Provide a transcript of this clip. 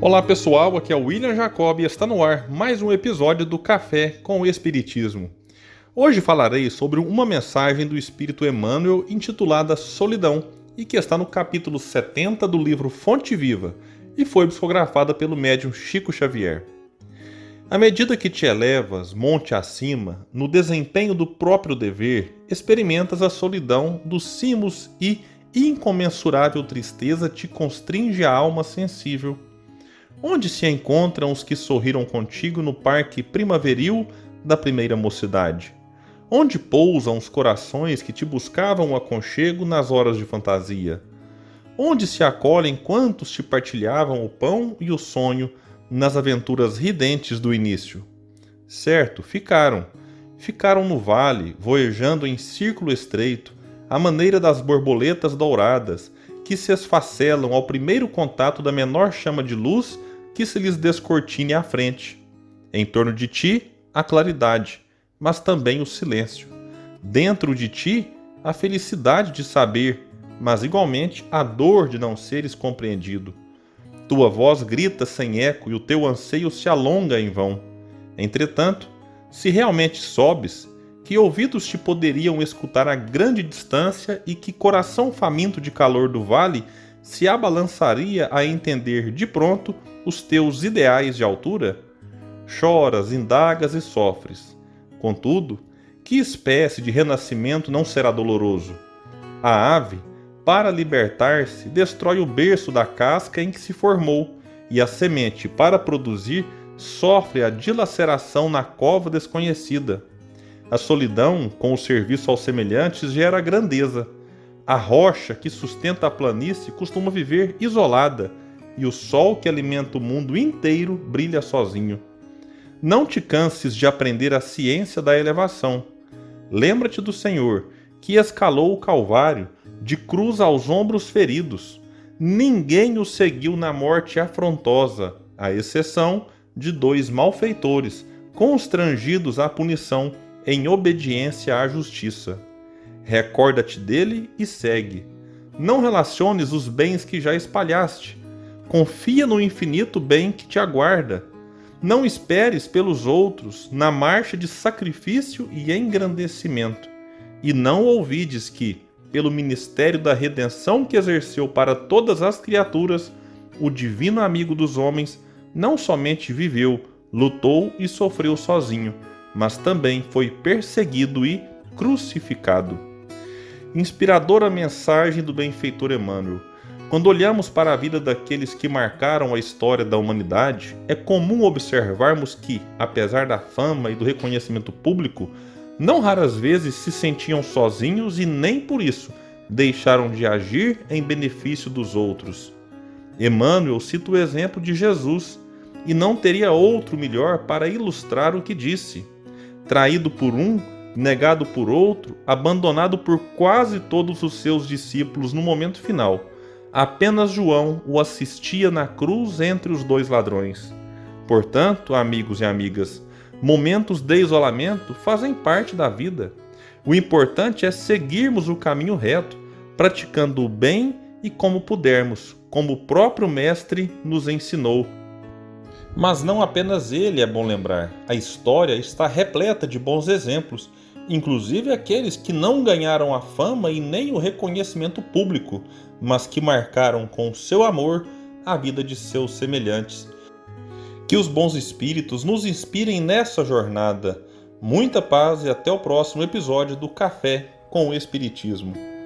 Olá pessoal, aqui é o William Jacob e está no ar mais um episódio do Café com o Espiritismo. Hoje falarei sobre uma mensagem do Espírito Emmanuel intitulada Solidão e que está no capítulo 70 do livro Fonte Viva e foi psicografada pelo médium Chico Xavier. À medida que te elevas monte acima, no desempenho do próprio dever, experimentas a solidão dos cimos e incomensurável tristeza te constringe a alma sensível Onde se encontram os que sorriram contigo no parque primaveril da primeira mocidade? Onde pousam os corações que te buscavam o aconchego nas horas de fantasia? Onde se acolhem quantos te partilhavam o pão e o sonho nas aventuras ridentes do início? Certo, ficaram. Ficaram no vale, voejando em círculo estreito, à maneira das borboletas douradas, que se esfacelam ao primeiro contato da menor chama de luz que se lhes descortine à frente. Em torno de ti, a claridade, mas também o silêncio. Dentro de ti, a felicidade de saber, mas igualmente a dor de não seres compreendido. Tua voz grita sem eco e o teu anseio se alonga em vão. Entretanto, se realmente sobes, que ouvidos te poderiam escutar a grande distância e que coração faminto de calor do vale se abalançaria a entender de pronto os teus ideais de altura? Choras, indagas e sofres. Contudo, que espécie de renascimento não será doloroso? A ave, para libertar-se, destrói o berço da casca em que se formou, e a semente, para produzir, sofre a dilaceração na cova desconhecida. A solidão, com o serviço aos semelhantes, gera grandeza a rocha que sustenta a planície costuma viver isolada, e o sol que alimenta o mundo inteiro brilha sozinho. Não te canses de aprender a ciência da elevação. Lembra-te do Senhor, que escalou o Calvário, de cruz aos ombros feridos. Ninguém o seguiu na morte afrontosa, à exceção de dois malfeitores, constrangidos à punição em obediência à justiça. Recorda-te dele e segue. Não relaciones os bens que já espalhaste. Confia no infinito bem que te aguarda. Não esperes pelos outros na marcha de sacrifício e engrandecimento. E não ouvides que, pelo ministério da redenção que exerceu para todas as criaturas, o divino amigo dos homens não somente viveu, lutou e sofreu sozinho, mas também foi perseguido e crucificado inspiradora mensagem do benfeitor Emmanuel. Quando olhamos para a vida daqueles que marcaram a história da humanidade, é comum observarmos que, apesar da fama e do reconhecimento público, não raras vezes se sentiam sozinhos e nem por isso deixaram de agir em benefício dos outros. Emmanuel cita o exemplo de Jesus e não teria outro melhor para ilustrar o que disse. Traído por um, negado por outro, abandonado por quase todos os seus discípulos no momento final. Apenas João o assistia na cruz entre os dois ladrões. Portanto, amigos e amigas, momentos de isolamento fazem parte da vida. O importante é seguirmos o caminho reto, praticando o bem e como pudermos, como o próprio Mestre nos ensinou. Mas não apenas ele é bom lembrar, a história está repleta de bons exemplos inclusive aqueles que não ganharam a fama e nem o reconhecimento público, mas que marcaram com seu amor a vida de seus semelhantes. Que os bons espíritos nos inspirem nessa jornada. Muita paz e até o próximo episódio do Café com o Espiritismo.